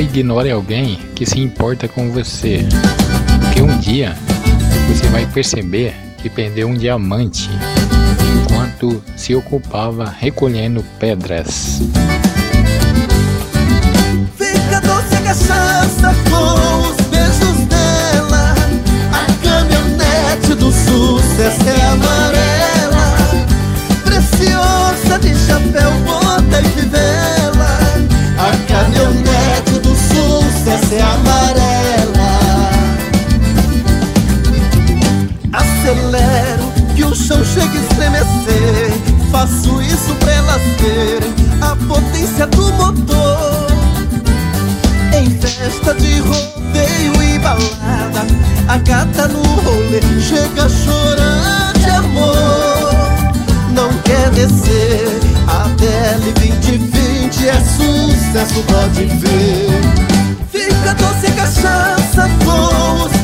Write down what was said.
ignore alguém que se importa com você, porque um dia você vai perceber que perdeu um diamante enquanto se ocupava recolhendo pedras. É amarela. Acelero que o chão chegue a estremecer. Faço isso pra elas verem a potência do motor. Em festa de rodeio e balada, a gata no rolê chega chorando de amor. Não quer descer, a DL 2020 é sucesso, pode ver cachaça com os